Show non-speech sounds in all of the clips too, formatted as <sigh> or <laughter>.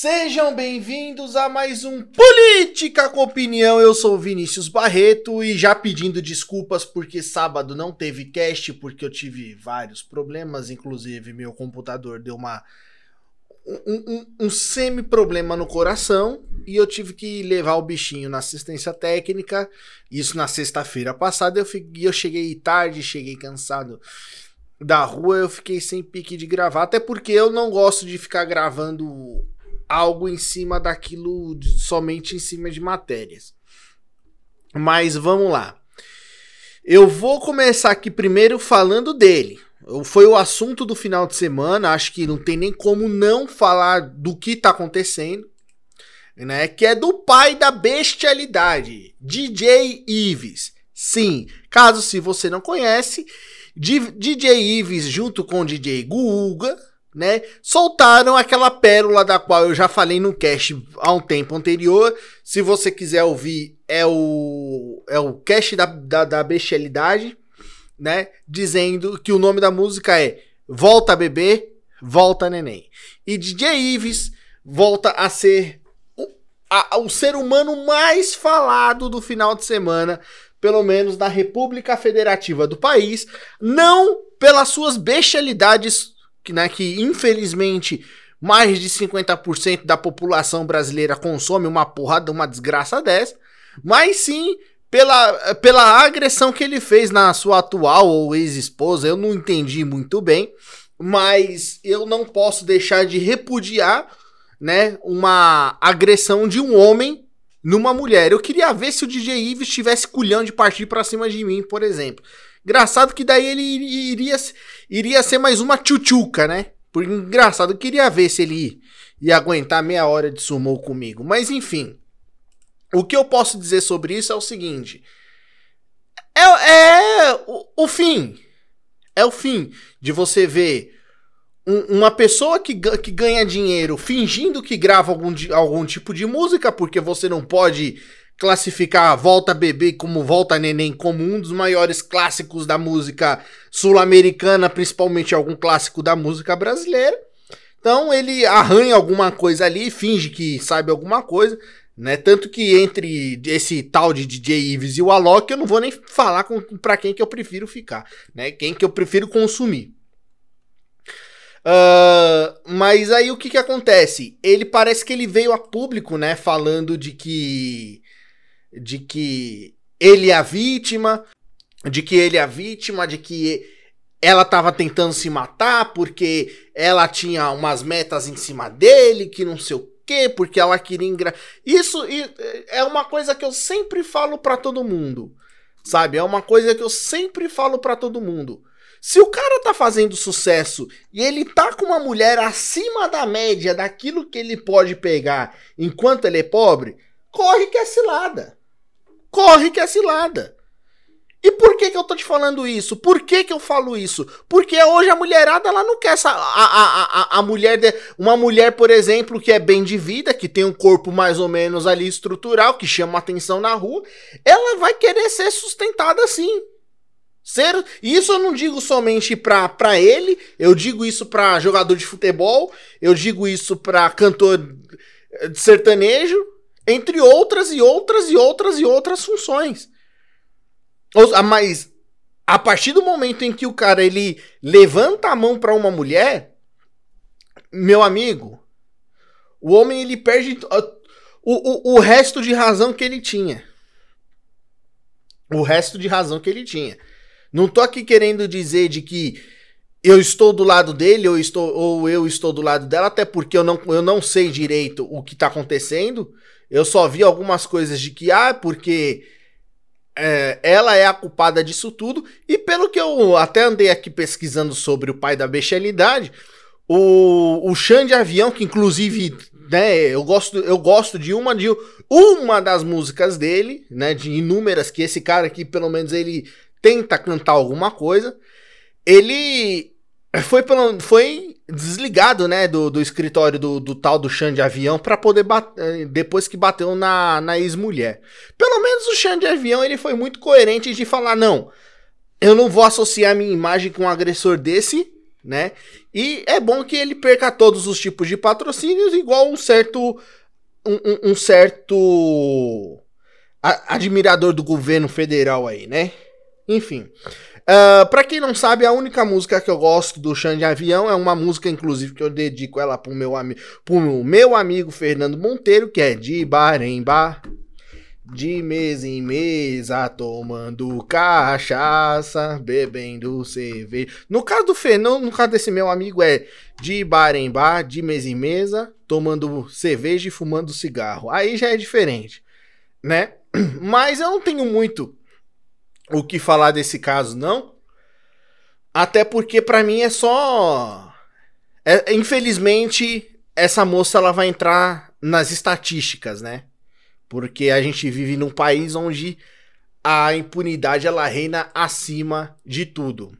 Sejam bem-vindos a mais um Política com Opinião. Eu sou Vinícius Barreto e já pedindo desculpas porque sábado não teve cast porque eu tive vários problemas, inclusive meu computador deu uma um, um, um semi-problema no coração e eu tive que levar o bichinho na assistência técnica. Isso na sexta-feira passada. Eu, eu cheguei tarde, cheguei cansado da rua, eu fiquei sem pique de gravar, até porque eu não gosto de ficar gravando algo em cima daquilo, somente em cima de matérias. Mas vamos lá. Eu vou começar aqui primeiro falando dele. Foi o assunto do final de semana, acho que não tem nem como não falar do que tá acontecendo, né? Que é do pai da bestialidade, DJ Ives. Sim, caso se você não conhece, DJ Ives junto com DJ Guga, né, soltaram aquela pérola da qual eu já falei no cast há um tempo anterior. Se você quiser ouvir, é o, é o cast da, da, da bestialidade, né, dizendo que o nome da música é Volta Bebê, Volta Neném. E DJ Ives volta a ser o, a, o ser humano mais falado do final de semana, pelo menos na República Federativa do país, não pelas suas bestialidades né, que infelizmente mais de 50% da população brasileira consome uma porrada, uma desgraça dessa, mas sim pela, pela agressão que ele fez na sua atual ou ex-esposa. Eu não entendi muito bem, mas eu não posso deixar de repudiar né, uma agressão de um homem numa mulher. Eu queria ver se o DJ Ives tivesse culhão de partir para cima de mim, por exemplo. Engraçado que daí ele iria, iria ser mais uma tchutchuca, né? Por engraçado, eu queria ver se ele ia aguentar meia hora de sumô comigo. Mas enfim, o que eu posso dizer sobre isso é o seguinte: é, é o, o fim. É o fim de você ver um, uma pessoa que, que ganha dinheiro fingindo que grava algum, algum tipo de música, porque você não pode classificar Volta Bebê como Volta Neném como um dos maiores clássicos da música sul-americana, principalmente algum clássico da música brasileira. Então ele arranha alguma coisa ali, finge que sabe alguma coisa, né? Tanto que entre esse tal de DJ Ives e o Alok, eu não vou nem falar com, pra quem que eu prefiro ficar, né? Quem que eu prefiro consumir. Uh, mas aí o que que acontece? Ele parece que ele veio a público, né? Falando de que de que ele é a vítima, de que ele é a vítima, de que ela estava tentando se matar porque ela tinha umas metas em cima dele, que não sei o quê, porque ela queria engra... Isso é uma coisa que eu sempre falo para todo mundo. Sabe? É uma coisa que eu sempre falo para todo mundo. Se o cara tá fazendo sucesso e ele tá com uma mulher acima da média daquilo que ele pode pegar enquanto ele é pobre, corre que é cilada corre que é cilada. E por que, que eu tô te falando isso? Por que, que eu falo isso? Porque hoje a mulherada ela não quer essa. A, a, a, a mulher. De, uma mulher, por exemplo, que é bem de vida, que tem um corpo mais ou menos ali estrutural, que chama atenção na rua, ela vai querer ser sustentada assim. Ser, isso eu não digo somente pra, pra ele, eu digo isso pra jogador de futebol, eu digo isso pra cantor de sertanejo, entre outras e outras e outras e outras funções. Mas a partir do momento em que o cara ele levanta a mão para uma mulher, meu amigo, o homem ele perde o, o, o resto de razão que ele tinha. O resto de razão que ele tinha. Não tô aqui querendo dizer de que eu estou do lado dele ou, estou, ou eu estou do lado dela, até porque eu não, eu não sei direito o que está acontecendo. Eu só vi algumas coisas de que, ah, porque é, ela é a culpada disso tudo. E pelo que eu até andei aqui pesquisando sobre o pai da bestialidade, o, o Xande Avião, que inclusive, né, eu gosto, eu gosto de uma de uma das músicas dele, né, de inúmeras que esse cara aqui, pelo menos ele tenta cantar alguma coisa. Ele foi, pelo, foi desligado, né, do, do escritório do, do tal do Xande Avião para poder bater, depois que bateu na, na ex-mulher. Pelo menos o Xande Avião ele foi muito coerente de falar não, eu não vou associar minha imagem com um agressor desse, né? E é bom que ele perca todos os tipos de patrocínios, igual um certo. Um, um, um certo. A, admirador do governo federal aí, né? Enfim. Uh, pra quem não sabe, a única música que eu gosto do Xande Avião é uma música, inclusive, que eu dedico ela pro meu, ami pro meu amigo Fernando Monteiro, que é De Bar em Bar, de mesa em mesa, tomando cachaça, bebendo cerveja. No caso do Fernando, no caso desse meu amigo, é de bar em bar, de mesa em mesa, tomando cerveja e fumando cigarro. Aí já é diferente, né? <clears throat> Mas eu não tenho muito o que falar desse caso, não. Até porque para mim é só. É, infelizmente, essa moça ela vai entrar nas estatísticas, né? Porque a gente vive num país onde a impunidade ela reina acima de tudo.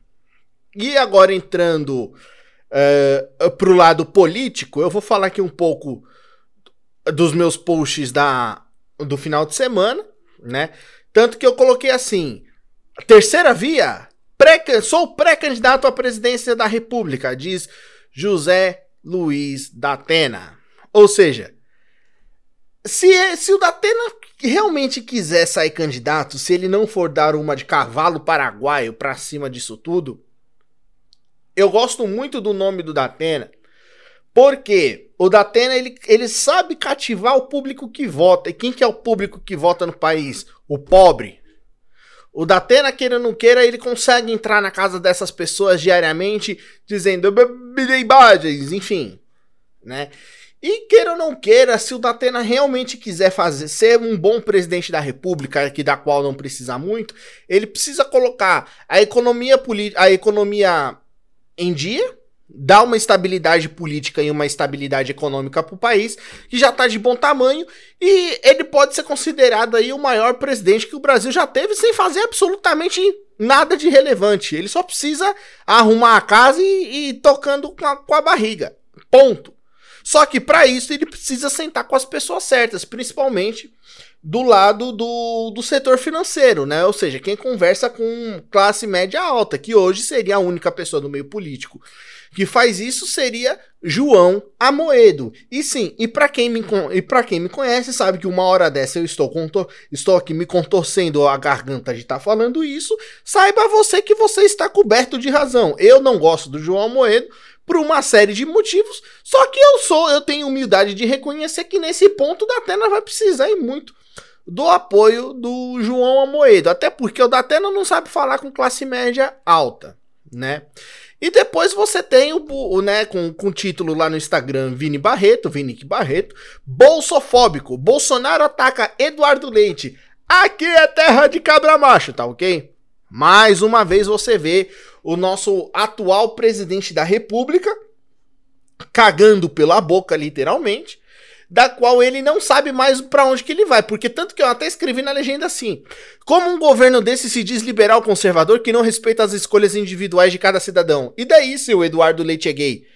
E agora entrando uh, pro lado político, eu vou falar aqui um pouco dos meus posts da, do final de semana, né? Tanto que eu coloquei assim: Terceira via, pré, sou pré-candidato à presidência da República, diz José Luiz da Atena. Ou seja, se, se o Datena realmente quiser sair candidato, se ele não for dar uma de cavalo paraguaio pra cima disso tudo, eu gosto muito do nome do Datena, porque o Datena ele, ele sabe cativar o público que vota. E quem que é o público que vota no país? O pobre, o Datena, queira ou não queira, ele consegue entrar na casa dessas pessoas diariamente, dizendo imagens, enfim, né? E queira ou não queira, se o Datena realmente quiser fazer ser um bom presidente da República, que da qual não precisa muito, ele precisa colocar a economia a economia em dia, dá uma estabilidade política e uma estabilidade econômica para o país, que já está de bom tamanho, e ele pode ser considerado aí o maior presidente que o Brasil já teve sem fazer absolutamente nada de relevante. Ele só precisa arrumar a casa e, e tocando com a, com a barriga. Ponto. Só que para isso ele precisa sentar com as pessoas certas, principalmente do lado do, do setor financeiro, né? Ou seja, quem conversa com classe média alta, que hoje seria a única pessoa do meio político que faz isso seria João Amoedo. E sim, e para quem me e para quem me conhece sabe que uma hora dessa eu estou estou aqui me contorcendo a garganta de estar tá falando isso. Saiba você que você está coberto de razão. Eu não gosto do João Amoedo por uma série de motivos, só que eu sou, eu tenho humildade de reconhecer que nesse ponto da Atena vai precisar ir muito do apoio do João Amoedo, até porque o Datena não sabe falar com classe média alta, né? E depois você tem o, o né, com, com título lá no Instagram, Vini Barreto, Vinique Barreto, bolsofóbico, Bolsonaro ataca Eduardo Leite. Aqui é terra de cabra macho, tá ok? Mais uma vez você vê o nosso atual presidente da república cagando pela boca, literalmente, da qual ele não sabe mais para onde que ele vai, porque tanto que eu até escrevi na legenda assim: como um governo desse se diz liberal conservador que não respeita as escolhas individuais de cada cidadão? E daí se o Eduardo Leite é gay?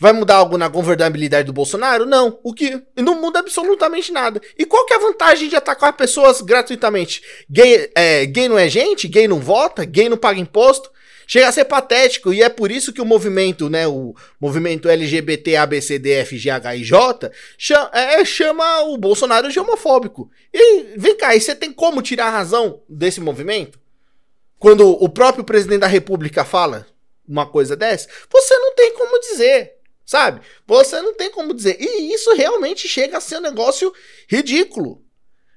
Vai mudar algo na governabilidade do Bolsonaro? Não. O que não muda absolutamente nada. E qual que é a vantagem de atacar pessoas gratuitamente? Gay, é, gay não é gente? Gay não vota? Gay não paga imposto? Chega a ser patético, e é por isso que o movimento, né, o movimento LGBT, ABCDFGHIJ, chama, é, chama o Bolsonaro de homofóbico. E vem cá, e você tem como tirar a razão desse movimento? Quando o próprio presidente da república fala uma coisa dessa, você não tem como dizer, sabe? Você não tem como dizer. E isso realmente chega a ser um negócio ridículo.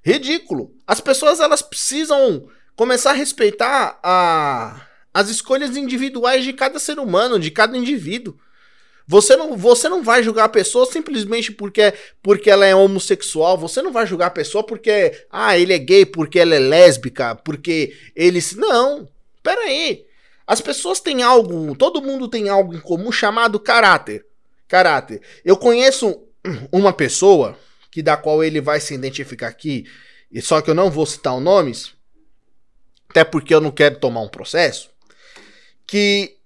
Ridículo. As pessoas elas precisam começar a respeitar a as escolhas individuais de cada ser humano, de cada indivíduo. Você não, você não vai julgar a pessoa simplesmente porque, porque ela é homossexual. Você não vai julgar a pessoa porque, ah, ele é gay, porque ela é lésbica, porque ele. Não, pera aí. As pessoas têm algo, todo mundo tem algo em comum chamado caráter. Caráter. Eu conheço uma pessoa que da qual ele vai se identificar aqui, e só que eu não vou citar os nomes, até porque eu não quero tomar um processo que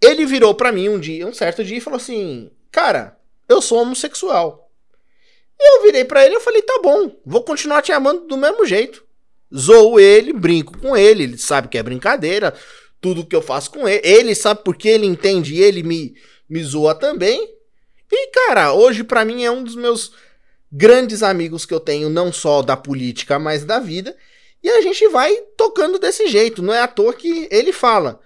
ele virou para mim um dia, um certo dia, e falou assim: Cara, eu sou homossexual. E eu virei para ele e falei: Tá bom, vou continuar te amando do mesmo jeito. Zoo ele, brinco com ele, ele sabe que é brincadeira, tudo que eu faço com ele. Ele sabe porque ele entende e ele me, me zoa também. E, cara, hoje para mim é um dos meus grandes amigos que eu tenho, não só da política, mas da vida. E a gente vai tocando desse jeito. Não é à toa que ele fala.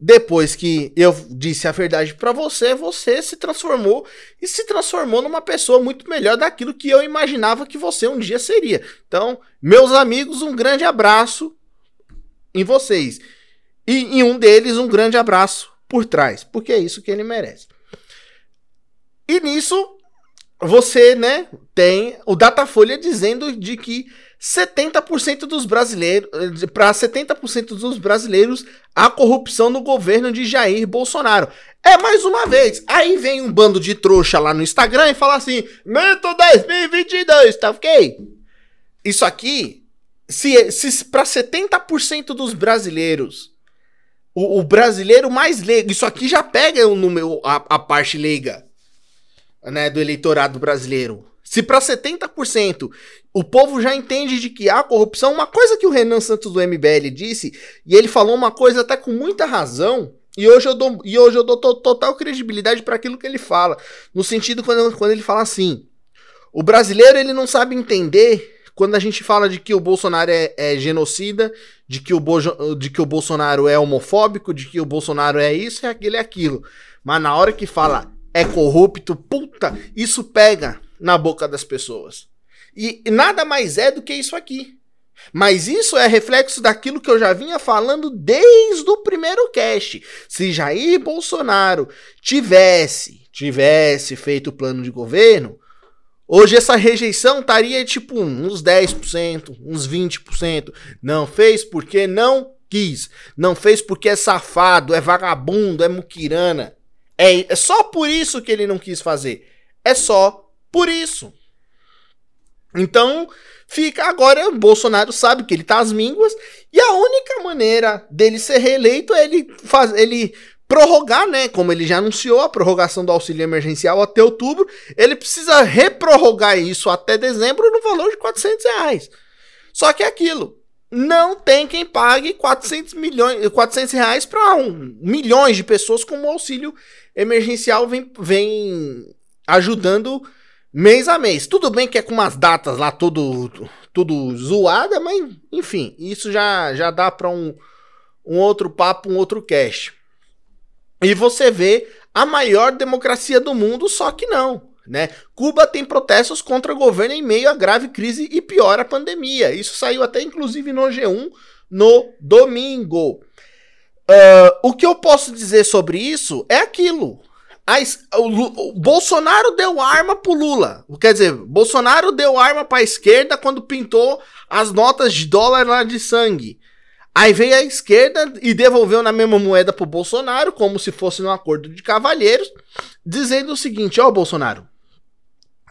Depois que eu disse a verdade para você, você se transformou e se transformou numa pessoa muito melhor daquilo que eu imaginava que você um dia seria. Então, meus amigos, um grande abraço em vocês. E em um deles, um grande abraço por trás, porque é isso que ele merece. E nisso, você, né, tem o Datafolha dizendo de que 70% dos brasileiros, para 70% dos brasileiros, a corrupção no governo de Jair Bolsonaro. É mais uma vez. Aí vem um bando de trouxa lá no Instagram e fala assim: Mito 2022, tá ok? Isso aqui, se, se para 70% dos brasileiros, o, o, brasileiro mais leigo, isso aqui já pega o número, a, a parte leiga né, do eleitorado brasileiro. Se para 70% o povo já entende de que há corrupção, uma coisa que o Renan Santos do MBL disse, e ele falou uma coisa até com muita razão, e hoje eu dou, e hoje eu dou total credibilidade para aquilo que ele fala, no sentido quando, quando ele fala assim: o brasileiro ele não sabe entender quando a gente fala de que o Bolsonaro é, é genocida, de que, o Bo, de que o Bolsonaro é homofóbico, de que o Bolsonaro é isso, é aquilo, é aquilo. Mas na hora que fala é corrupto, puta, isso pega na boca das pessoas. E nada mais é do que isso aqui. Mas isso é reflexo daquilo que eu já vinha falando desde o primeiro cast. Se Jair Bolsonaro tivesse, tivesse feito o plano de governo, hoje essa rejeição estaria tipo uns 10%, uns 20%. Não fez porque não quis. Não fez porque é safado, é vagabundo, é muquirana. É, é só por isso que ele não quis fazer. É só por isso. Então, fica agora, Bolsonaro sabe que ele tá às mínguas e a única maneira dele ser reeleito é ele faz, ele prorrogar, né, como ele já anunciou a prorrogação do auxílio emergencial até outubro, ele precisa reprorrogar isso até dezembro no valor de 400 reais. Só que é aquilo, não tem quem pague 400 milhões, 400 reais para um, milhões de pessoas como o auxílio emergencial vem, vem ajudando mês a mês. Tudo bem que é com umas datas lá tudo, tudo zoada, mas enfim, isso já, já dá para um, um outro papo, um outro cast. E você vê a maior democracia do mundo, só que não. Né? Cuba tem protestos contra o governo em meio à grave crise e pior a pandemia. Isso saiu até inclusive no G1 no domingo. Uh, o que eu posso dizer sobre isso é aquilo. A, o, o, Bolsonaro deu arma pro Lula. Quer dizer, Bolsonaro deu arma pra esquerda quando pintou as notas de dólar lá de sangue. Aí veio a esquerda e devolveu na mesma moeda pro Bolsonaro, como se fosse um acordo de cavalheiros, dizendo o seguinte: Ó, oh, Bolsonaro,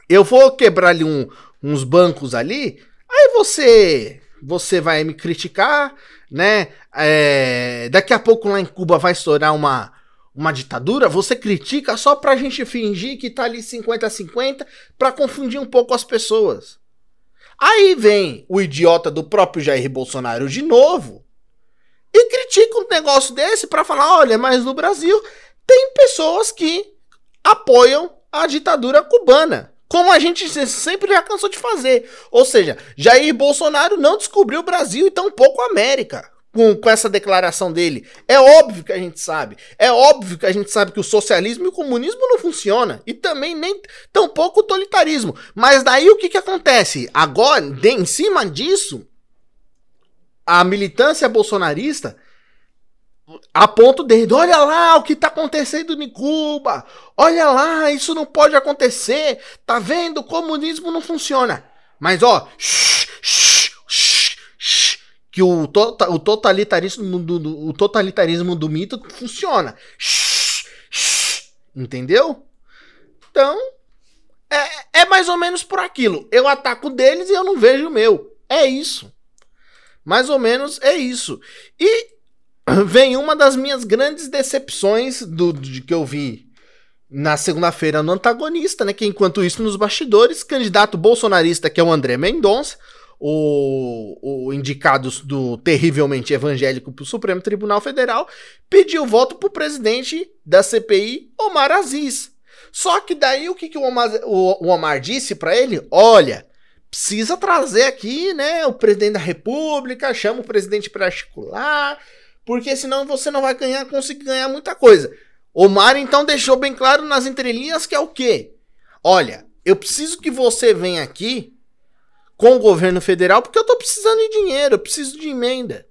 eu vou quebrar ali um, uns bancos ali, aí você você vai me criticar, né? É, daqui a pouco lá em Cuba vai estourar uma uma ditadura, você critica só pra gente fingir que tá ali 50 a 50 pra confundir um pouco as pessoas. Aí vem o idiota do próprio Jair Bolsonaro de novo e critica um negócio desse para falar: olha, mas no Brasil tem pessoas que apoiam a ditadura cubana. Como a gente sempre já cansou de fazer. Ou seja, Jair Bolsonaro não descobriu o Brasil e tampouco a América com, com essa declaração dele. É óbvio que a gente sabe. É óbvio que a gente sabe que o socialismo e o comunismo não funciona. E também nem tampouco o totalitarismo. Mas daí o que, que acontece? Agora, de, em cima disso, a militância bolsonarista aponta o dedo. Olha lá o que está acontecendo em Cuba. Olha lá, isso não pode acontecer. Tá vendo? O comunismo não funciona. Mas ó, shh, shh, que o, tota, o, totalitarismo do, do, o totalitarismo do mito funciona. Entendeu? Então, é, é mais ou menos por aquilo. Eu ataco deles e eu não vejo o meu. É isso. Mais ou menos é isso. E <clears throat> vem uma das minhas grandes decepções do, de que eu vi na segunda-feira no antagonista, né? Que enquanto isso, nos bastidores, candidato bolsonarista, que é o André Mendonça, o, o indicado do terrivelmente evangélico para o Supremo Tribunal Federal, pediu voto para o presidente da CPI, Omar Aziz. Só que daí o que, que o, Omar, o, o Omar disse para ele? Olha, precisa trazer aqui, né, o presidente da República, chama o presidente para articular, porque senão você não vai ganhar, conseguir ganhar muita coisa. Omar então deixou bem claro nas entrelinhas que é o quê? Olha, eu preciso que você venha aqui com o governo federal porque eu tô precisando de dinheiro, eu preciso de emenda.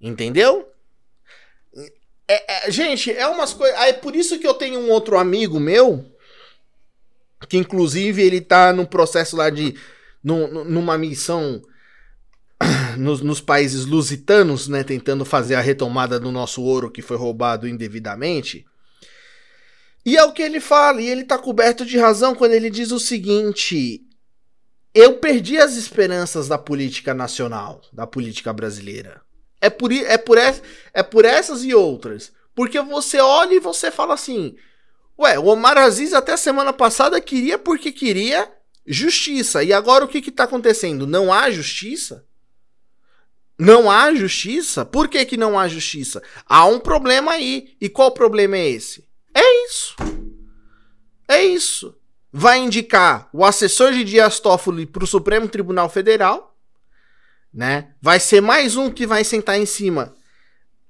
Entendeu? É, é, gente, é umas coisas. É por isso que eu tenho um outro amigo meu, que inclusive ele tá no processo lá de. Numa missão <coughs> nos, nos, países lusitanos, né? Tentando fazer a retomada do nosso ouro que foi roubado indevidamente. E é o que ele fala, e ele tá coberto de razão quando ele diz o seguinte: eu perdi as esperanças da política nacional, da política brasileira. É por, é por, é por essas e outras. Porque você olha e você fala assim: Ué, o Omar Aziz até semana passada queria porque queria justiça. E agora o que está acontecendo? Não há justiça? Não há justiça? Por que, que não há justiça? Há um problema aí. E qual problema é esse? É isso. É isso vai indicar o assessor de Dias Toffoli para o Supremo Tribunal Federal, né? Vai ser mais um que vai sentar em cima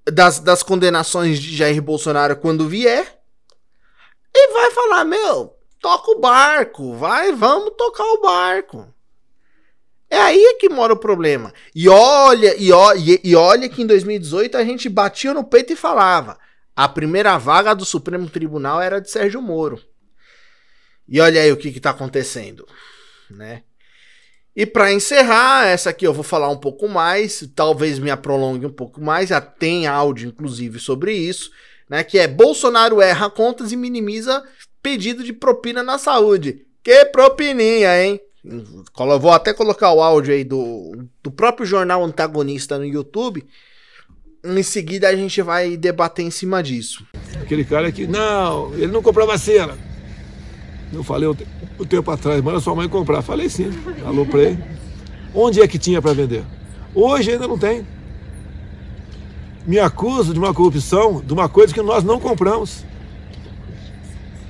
das, das condenações de Jair Bolsonaro quando vier e vai falar, meu, toca o barco, vai, vamos tocar o barco. É aí que mora o problema. E olha, e olha, e olha que em 2018 a gente batia no peito e falava: a primeira vaga do Supremo Tribunal era de Sérgio Moro. E olha aí o que está acontecendo, né? E para encerrar, essa aqui eu vou falar um pouco mais, talvez me prolongue um pouco mais, já tem áudio inclusive sobre isso, né? Que é Bolsonaro erra contas e minimiza pedido de propina na saúde. Que propininha, hein? Vou até colocar o áudio aí do, do próprio jornal antagonista no YouTube. Em seguida a gente vai debater em cima disso. Aquele cara que, não, ele não comprou vacina. Eu falei o, tempo atrás, manda sua mãe comprar. Falei sim, aloprei. Onde é que tinha para vender? Hoje ainda não tem. Me acuso de uma corrupção, de uma coisa que nós não compramos.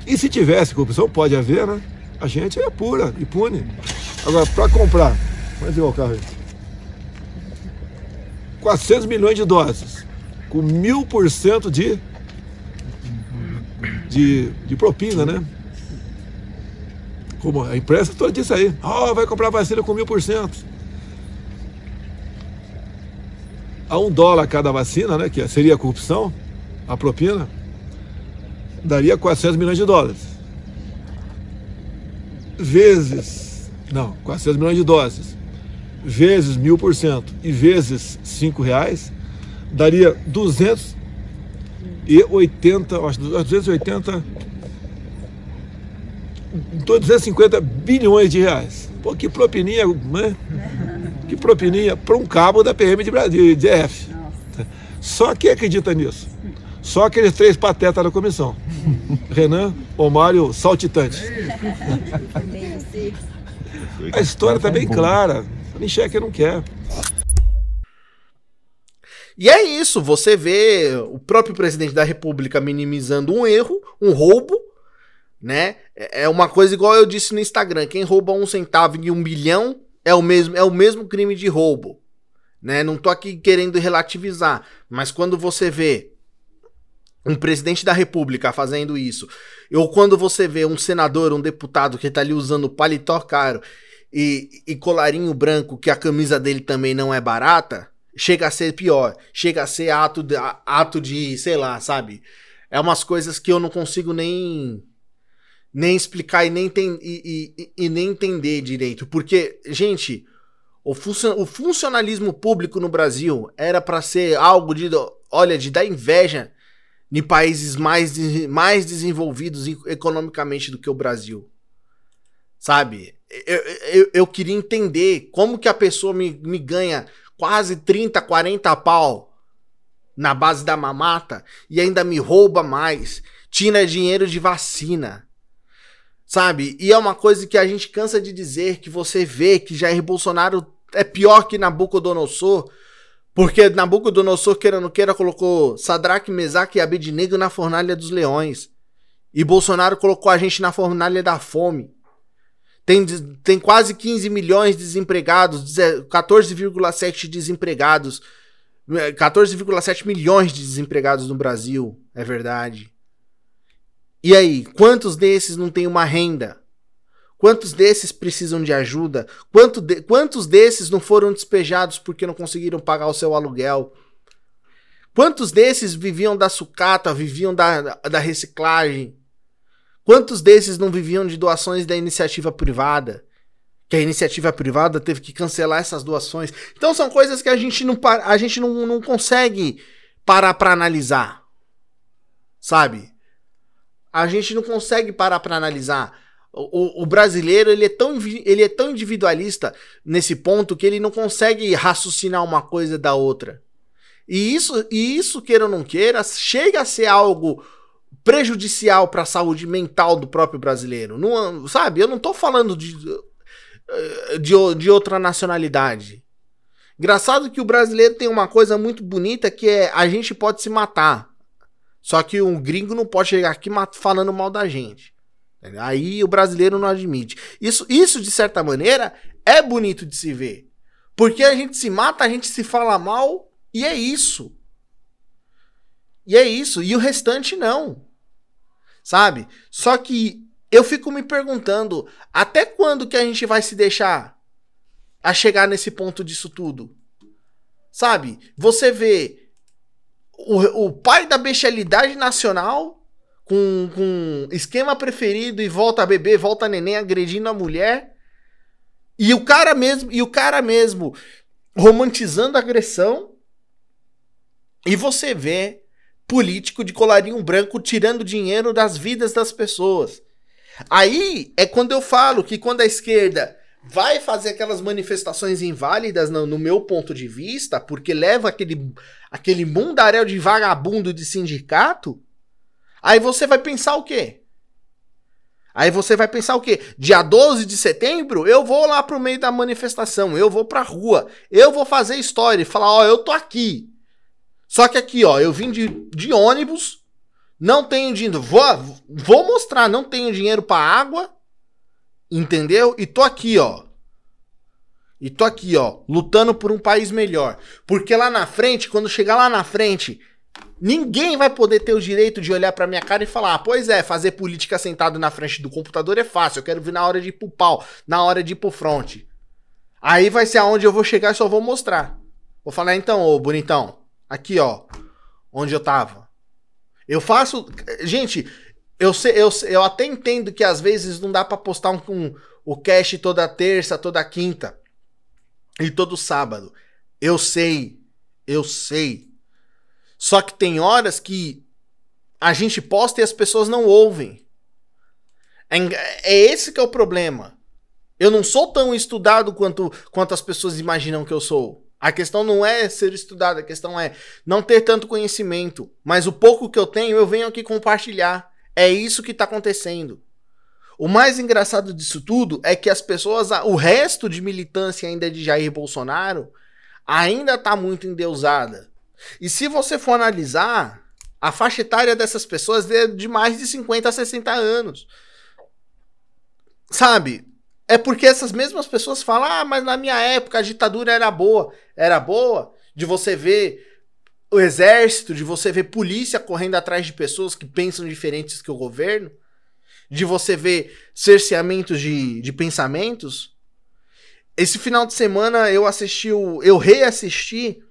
E se tivesse corrupção, pode haver, né? A gente é pura e pune. Agora, para comprar, vamos ver o carro aí. 400 milhões de doses, com mil por cento de, de propina, né? Como a imprensa toda disse aí, oh, vai comprar vacina com mil por cento. A um dólar cada vacina, né, que seria a corrupção, a propina, daria 400 milhões de dólares. Vezes, não, 400 milhões de doses, vezes mil por cento e vezes cinco reais, daria 280, acho 280 250 bilhões de reais. Pô, que propininha, né? Que propininha para um cabo da PM de, de, de DF. Só quem acredita nisso? Só aqueles três patetas da comissão. Renan, Omário, Saltitante. A história está bem clara. Nincheque não quer. E é isso, você vê o próprio presidente da República minimizando um erro, um roubo, né? É, é uma coisa igual eu disse no Instagram, quem rouba um centavo em um bilhão é o mesmo, é o mesmo crime de roubo, né? Não tô aqui querendo relativizar, mas quando você vê um presidente da república fazendo isso, ou quando você vê um senador, um deputado que tá ali usando paletó caro e, e colarinho branco, que a camisa dele também não é barata, chega a ser pior, chega a ser ato de, ato de sei lá, sabe? É umas coisas que eu não consigo nem nem explicar e nem, ten, e, e, e, nem entender direito. Porque, gente, o, o funcionalismo público no Brasil era para ser algo de, olha, de dar inveja em países mais, mais desenvolvidos economicamente do que o Brasil. Sabe? Eu, eu, eu queria entender como que a pessoa me, me ganha quase 30, 40 pau na base da mamata e ainda me rouba mais, tira dinheiro de vacina Sabe? E é uma coisa que a gente cansa de dizer, que você vê que Jair Bolsonaro é pior que Nabucodonosor, porque Nabucodonosor, queira ou não queira, colocou Sadraque, Mesaque e Abednego na fornalha dos leões. E Bolsonaro colocou a gente na fornalha da fome. Tem, tem quase 15 milhões de desempregados, 14,7 desempregados, 14,7 milhões de desempregados no Brasil, é verdade. E aí, quantos desses não têm uma renda? Quantos desses precisam de ajuda? Quanto de, quantos desses não foram despejados porque não conseguiram pagar o seu aluguel? Quantos desses viviam da sucata, viviam da, da reciclagem? Quantos desses não viviam de doações da iniciativa privada? Que a iniciativa privada teve que cancelar essas doações. Então são coisas que a gente não, a gente não, não consegue parar para analisar. Sabe? A gente não consegue parar para analisar. O, o, brasileiro ele é, tão, ele é tão individualista nesse ponto que ele não consegue raciocinar uma coisa da outra. E isso, e isso queira ou não queira, chega a ser algo prejudicial para a saúde mental do próprio brasileiro. Não, sabe? Eu não estou falando de, de, de outra nacionalidade. Engraçado que o brasileiro tem uma coisa muito bonita que é a gente pode se matar. Só que um gringo não pode chegar aqui falando mal da gente. Aí o brasileiro não admite. Isso, isso, de certa maneira, é bonito de se ver. Porque a gente se mata, a gente se fala mal, e é isso. E é isso. E o restante não sabe? Só que eu fico me perguntando, até quando que a gente vai se deixar a chegar nesse ponto disso tudo? Sabe? Você vê o, o pai da bestialidade nacional com, com esquema preferido e volta a beber, volta a neném agredindo a mulher. E o cara mesmo, e o cara mesmo romantizando a agressão. E você vê político de colarinho branco tirando dinheiro das vidas das pessoas. Aí é quando eu falo que quando a esquerda vai fazer aquelas manifestações inválidas no, no meu ponto de vista, porque leva aquele, aquele mundaréu de vagabundo de sindicato, aí você vai pensar o quê? Aí você vai pensar o quê? Dia 12 de setembro, eu vou lá pro meio da manifestação, eu vou pra rua, eu vou fazer história e falar, ó, eu tô aqui. Só que aqui, ó, eu vim de, de ônibus, não tenho dinheiro, vou, vou mostrar, não tenho dinheiro para água, entendeu? E tô aqui, ó. E tô aqui, ó, lutando por um país melhor. Porque lá na frente, quando chegar lá na frente, ninguém vai poder ter o direito de olhar pra minha cara e falar: ah, pois é, fazer política sentado na frente do computador é fácil, eu quero vir na hora de ir pro pau, na hora de ir pro front. Aí vai ser aonde eu vou chegar e só vou mostrar. Vou falar, então, ô bonitão, Aqui, ó. Onde eu tava. Eu faço. Gente, eu, sei, eu, eu até entendo que às vezes não dá para postar um, um, o cache toda terça, toda quinta e todo sábado. Eu sei. Eu sei. Só que tem horas que a gente posta e as pessoas não ouvem. É, é esse que é o problema. Eu não sou tão estudado quanto, quanto as pessoas imaginam que eu sou. A questão não é ser estudado, a questão é não ter tanto conhecimento. Mas o pouco que eu tenho, eu venho aqui compartilhar. É isso que está acontecendo. O mais engraçado disso tudo é que as pessoas, o resto de militância ainda de Jair Bolsonaro, ainda está muito endeusada. E se você for analisar, a faixa etária dessas pessoas é de mais de 50 a 60 anos. Sabe? É porque essas mesmas pessoas falam: ah, mas na minha época a ditadura era boa. Era boa de você ver o exército, de você ver polícia correndo atrás de pessoas que pensam diferentes que o governo, de você ver cerceamentos de, de pensamentos. Esse final de semana eu assisti, o, eu reassisti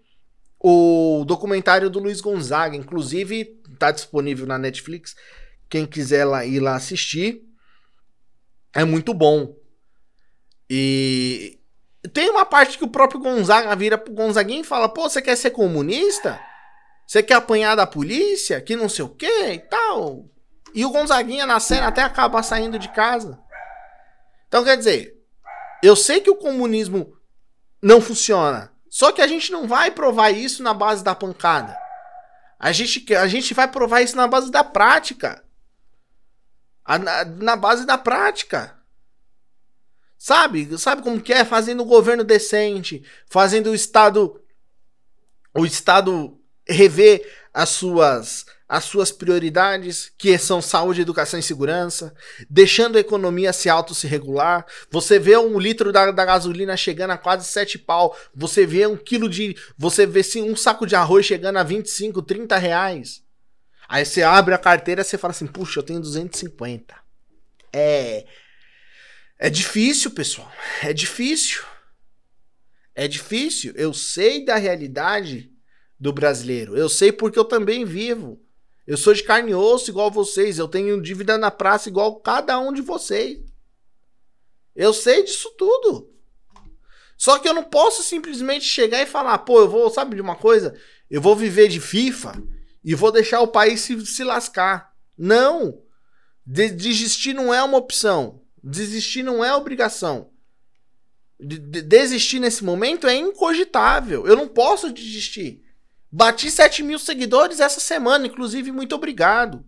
o documentário do Luiz Gonzaga, inclusive está disponível na Netflix. Quem quiser lá, ir lá assistir, é muito bom. E tem uma parte que o próprio Gonzaga vira pro Gonzaguinha e fala: pô, você quer ser comunista? Você quer apanhar da polícia? Que não sei o que e tal. E o Gonzaguinha na cena até acaba saindo de casa. Então quer dizer, eu sei que o comunismo não funciona. Só que a gente não vai provar isso na base da pancada. A gente, a gente vai provar isso na base da prática. Na, na base da prática. Sabe? Sabe como que é? Fazendo um governo decente, fazendo o Estado o Estado rever as suas as suas prioridades, que são saúde, educação e segurança, deixando a economia se auto se regular. Você vê um litro da, da gasolina chegando a quase 7 pau. Você vê um quilo de. Você vê sim, um saco de arroz chegando a 25, 30 reais. Aí você abre a carteira e você fala assim: puxa, eu tenho 250. É. É difícil, pessoal. É difícil. É difícil. Eu sei da realidade do brasileiro. Eu sei porque eu também vivo. Eu sou de carne e osso igual vocês. Eu tenho dívida na praça igual cada um de vocês. Eu sei disso tudo. Só que eu não posso simplesmente chegar e falar, pô, eu vou, sabe de uma coisa? Eu vou viver de FIFA e vou deixar o país se, se lascar. Não! De desistir não é uma opção. Desistir não é obrigação. De desistir nesse momento é incogitável. Eu não posso desistir. Bati 7 mil seguidores essa semana, inclusive, muito obrigado.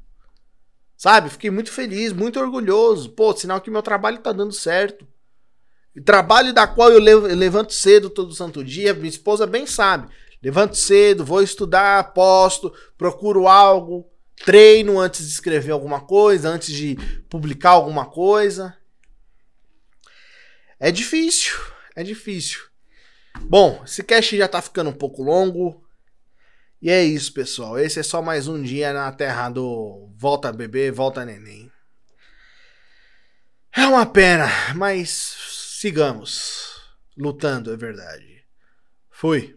Sabe? Fiquei muito feliz, muito orgulhoso. Pô, sinal que meu trabalho tá dando certo. Trabalho da qual eu levanto cedo todo santo dia, minha esposa bem sabe. Levanto cedo, vou estudar, posto, procuro algo, treino antes de escrever alguma coisa, antes de publicar alguma coisa. É difícil, é difícil. Bom, esse cast já tá ficando um pouco longo. E é isso, pessoal. Esse é só mais um dia na terra do Volta Bebê, Volta Neném. É uma pena, mas sigamos lutando, é verdade. Fui.